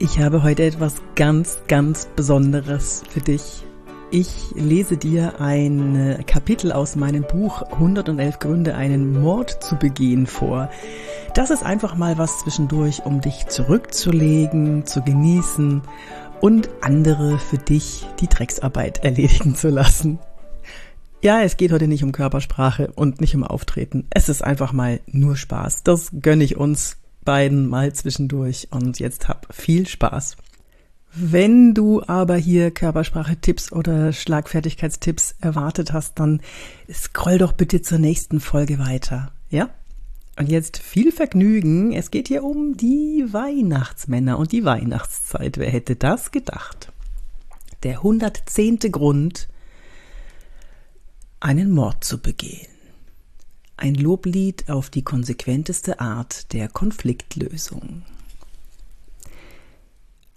Ich habe heute etwas ganz, ganz Besonderes für dich. Ich lese dir ein Kapitel aus meinem Buch 111 Gründe, einen Mord zu begehen vor. Das ist einfach mal was zwischendurch, um dich zurückzulegen, zu genießen und andere für dich die Drecksarbeit erledigen zu lassen. Ja, es geht heute nicht um Körpersprache und nicht um Auftreten. Es ist einfach mal nur Spaß. Das gönne ich uns beiden mal zwischendurch und jetzt hab viel Spaß. Wenn du aber hier Körpersprache-Tipps oder Schlagfertigkeitstipps erwartet hast, dann scroll doch bitte zur nächsten Folge weiter, ja? Und jetzt viel Vergnügen. Es geht hier um die Weihnachtsmänner und die Weihnachtszeit. Wer hätte das gedacht? Der 110. Grund, einen Mord zu begehen. Ein Loblied auf die konsequenteste Art der Konfliktlösung.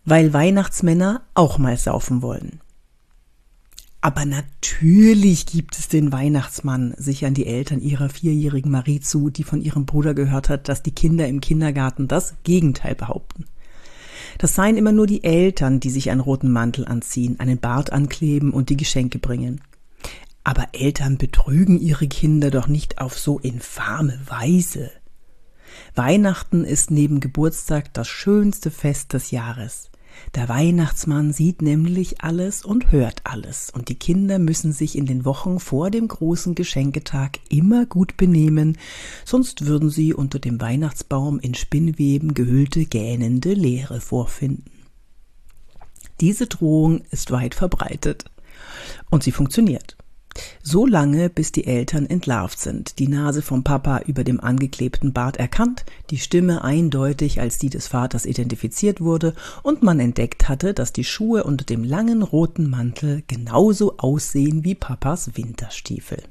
Weil Weihnachtsmänner auch mal saufen wollen. Aber natürlich gibt es den Weihnachtsmann, sich an die Eltern ihrer vierjährigen Marie zu, die von ihrem Bruder gehört hat, dass die Kinder im Kindergarten das Gegenteil behaupten. Das seien immer nur die Eltern, die sich einen roten Mantel anziehen, einen Bart ankleben und die Geschenke bringen. Aber Eltern betrügen ihre Kinder doch nicht auf so infame Weise. Weihnachten ist neben Geburtstag das schönste Fest des Jahres. Der Weihnachtsmann sieht nämlich alles und hört alles, und die Kinder müssen sich in den Wochen vor dem großen Geschenketag immer gut benehmen, sonst würden sie unter dem Weihnachtsbaum in Spinnweben gehüllte gähnende Leere vorfinden. Diese Drohung ist weit verbreitet. Und sie funktioniert. So lange, bis die Eltern entlarvt sind, die Nase vom Papa über dem angeklebten Bart erkannt, die Stimme eindeutig als die des Vaters identifiziert wurde und man entdeckt hatte, dass die Schuhe unter dem langen roten Mantel genauso aussehen wie Papas Winterstiefel.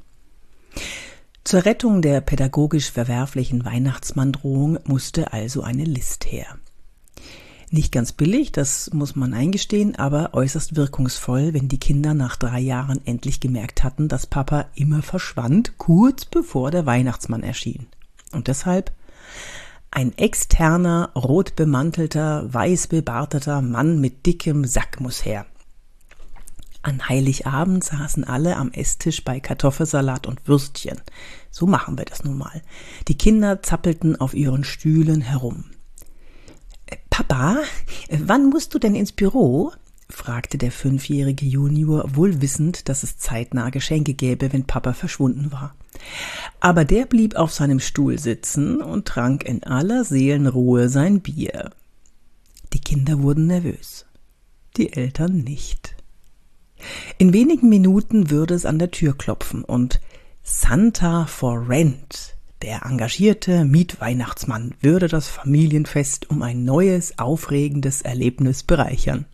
Zur Rettung der pädagogisch verwerflichen Weihnachtsmanndrohung musste also eine List her. Nicht ganz billig, das muss man eingestehen, aber äußerst wirkungsvoll, wenn die Kinder nach drei Jahren endlich gemerkt hatten, dass Papa immer verschwand, kurz bevor der Weihnachtsmann erschien. Und deshalb ein externer, rot bemantelter, weiß bebarteter Mann mit dickem Sack muss her. An Heiligabend saßen alle am Esstisch bei Kartoffelsalat und Würstchen. So machen wir das nun mal. Die Kinder zappelten auf ihren Stühlen herum. Papa, wann musst du denn ins Büro? fragte der fünfjährige Junior, wohl wissend, dass es zeitnah Geschenke gäbe, wenn Papa verschwunden war. Aber der blieb auf seinem Stuhl sitzen und trank in aller Seelenruhe sein Bier. Die Kinder wurden nervös, die Eltern nicht. In wenigen Minuten würde es an der Tür klopfen und Santa for Rent der engagierte Mietweihnachtsmann würde das Familienfest um ein neues, aufregendes Erlebnis bereichern.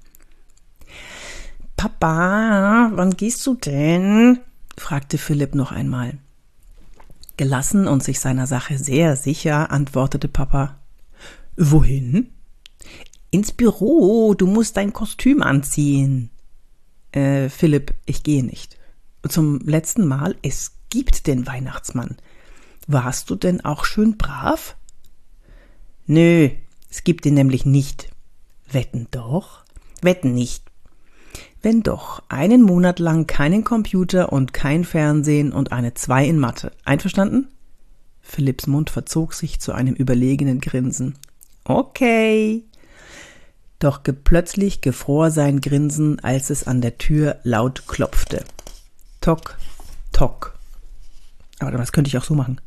Papa, wann gehst du denn? fragte Philipp noch einmal. Gelassen und sich seiner Sache sehr sicher, antwortete Papa. Wohin? Ins Büro, du musst dein Kostüm anziehen. Äh, Philipp, ich gehe nicht. Zum letzten Mal, es gibt den Weihnachtsmann. Warst du denn auch schön brav? Nö, es gibt ihn nämlich nicht. Wetten doch? Wetten nicht. Wenn doch, einen Monat lang keinen Computer und kein Fernsehen und eine Zwei in Mathe. Einverstanden? Philipps Mund verzog sich zu einem überlegenen Grinsen. Okay. Doch plötzlich gefror sein Grinsen, als es an der Tür laut klopfte. Tock, tock. Aber das könnte ich auch so machen.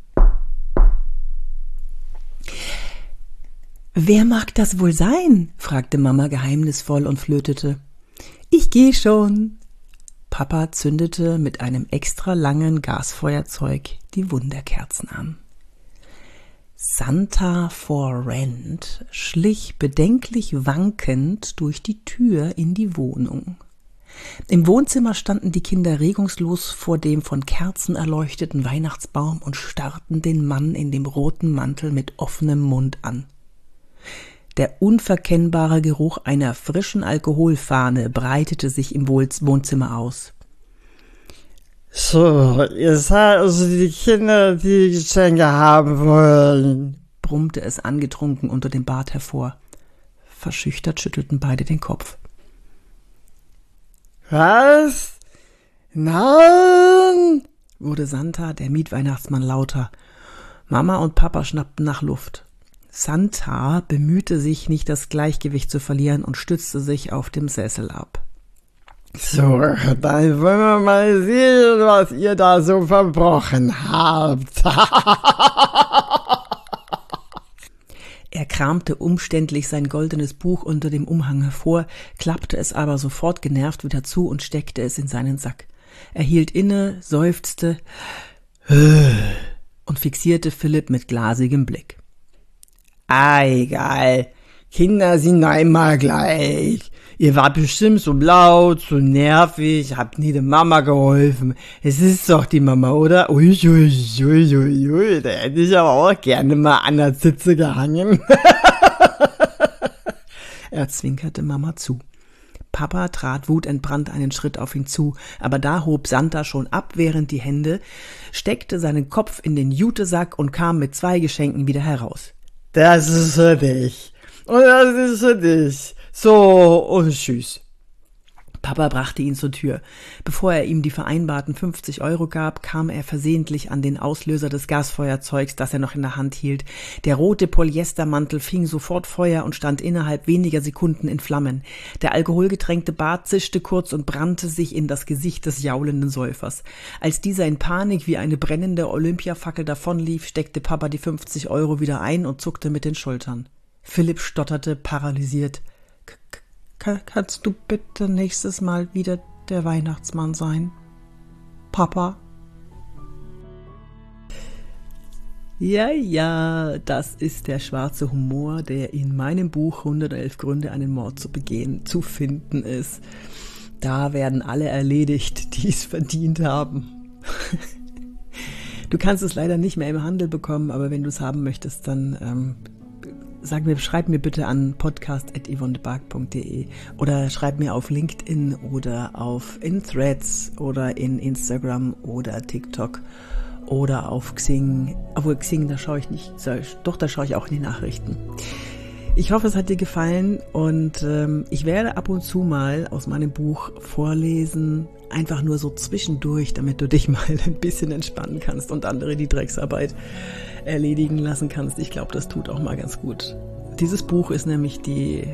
Wer mag das wohl sein? fragte Mama geheimnisvoll und flötete. Ich geh schon. Papa zündete mit einem extra langen Gasfeuerzeug die Wunderkerzen an. Santa for Rent schlich bedenklich wankend durch die Tür in die Wohnung. Im Wohnzimmer standen die Kinder regungslos vor dem von Kerzen erleuchteten Weihnachtsbaum und starrten den Mann in dem roten Mantel mit offenem Mund an. Der unverkennbare Geruch einer frischen Alkoholfahne breitete sich im Wohnzimmer aus. So, ihr seid also die Kinder, die Geschenke haben wollen, brummte es angetrunken unter dem Bart hervor. Verschüchtert schüttelten beide den Kopf. Was? Nein! wurde Santa, der Mietweihnachtsmann, lauter. Mama und Papa schnappten nach Luft. Santa bemühte sich, nicht das Gleichgewicht zu verlieren und stützte sich auf dem Sessel ab. So, dann wollen wir mal sehen, was ihr da so verbrochen habt. er kramte umständlich sein goldenes Buch unter dem Umhang hervor, klappte es aber sofort genervt wieder zu und steckte es in seinen Sack. Er hielt inne, seufzte und fixierte Philipp mit glasigem Blick. Ah, egal. Kinder sind einmal gleich. Ihr wart bestimmt so laut, so nervig, habt nie der Mama geholfen. Es ist doch die Mama, oder? Ui, ui, ui, ui, da hätte ich aber auch gerne mal an der Zitze gehangen. er zwinkerte Mama zu. Papa trat wutentbrannt einen Schritt auf ihn zu, aber da hob Santa schon abwehrend die Hände, steckte seinen Kopf in den Jutesack und kam mit zwei Geschenken wieder heraus. Das ist für dich. Und das ist für dich. So, und tschüss. Papa brachte ihn zur Tür. Bevor er ihm die vereinbarten 50 Euro gab, kam er versehentlich an den Auslöser des Gasfeuerzeugs, das er noch in der Hand hielt. Der rote Polyestermantel fing sofort Feuer und stand innerhalb weniger Sekunden in Flammen. Der alkoholgetränkte Bart zischte kurz und brannte sich in das Gesicht des jaulenden Säufers. Als dieser in Panik wie eine brennende Olympiafackel davonlief, steckte Papa die 50 Euro wieder ein und zuckte mit den Schultern. Philipp stotterte paralysiert. Kann, kannst du bitte nächstes Mal wieder der Weihnachtsmann sein? Papa? Ja, ja, das ist der schwarze Humor, der in meinem Buch 111 Gründe, einen Mord zu begehen, zu finden ist. Da werden alle erledigt, die es verdient haben. Du kannst es leider nicht mehr im Handel bekommen, aber wenn du es haben möchtest, dann ähm, sag mir, schreib mir bitte an podcast.yvonnebark.de oder schreib mir auf LinkedIn oder auf in Threads oder in Instagram oder TikTok oder auf Xing. Obwohl Xing, da schaue ich nicht, doch, da schaue ich auch in die Nachrichten. Ich hoffe, es hat dir gefallen und ähm, ich werde ab und zu mal aus meinem Buch vorlesen, einfach nur so zwischendurch, damit du dich mal ein bisschen entspannen kannst und andere die Drecksarbeit erledigen lassen kannst. Ich glaube, das tut auch mal ganz gut. Dieses Buch ist nämlich die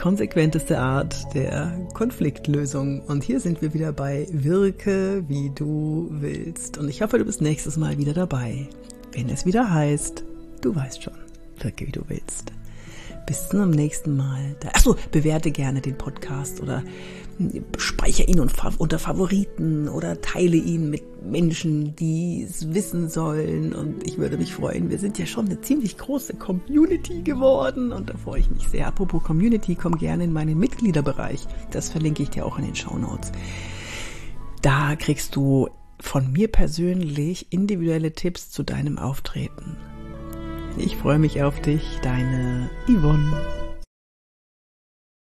konsequenteste Art der Konfliktlösung. Und hier sind wir wieder bei Wirke, wie du willst. Und ich hoffe, du bist nächstes Mal wieder dabei, wenn es wieder heißt, du weißt schon, wirke, wie du willst. Bis zum nächsten Mal. Achso, bewerte gerne den Podcast oder speichere ihn unter Favoriten oder teile ihn mit Menschen, die es wissen sollen. Und ich würde mich freuen. Wir sind ja schon eine ziemlich große Community geworden und da freue ich mich sehr. Apropos Community, komm gerne in meinen Mitgliederbereich. Das verlinke ich dir auch in den Show Notes. Da kriegst du von mir persönlich individuelle Tipps zu deinem Auftreten. Ich freue mich auf dich, deine Yvonne.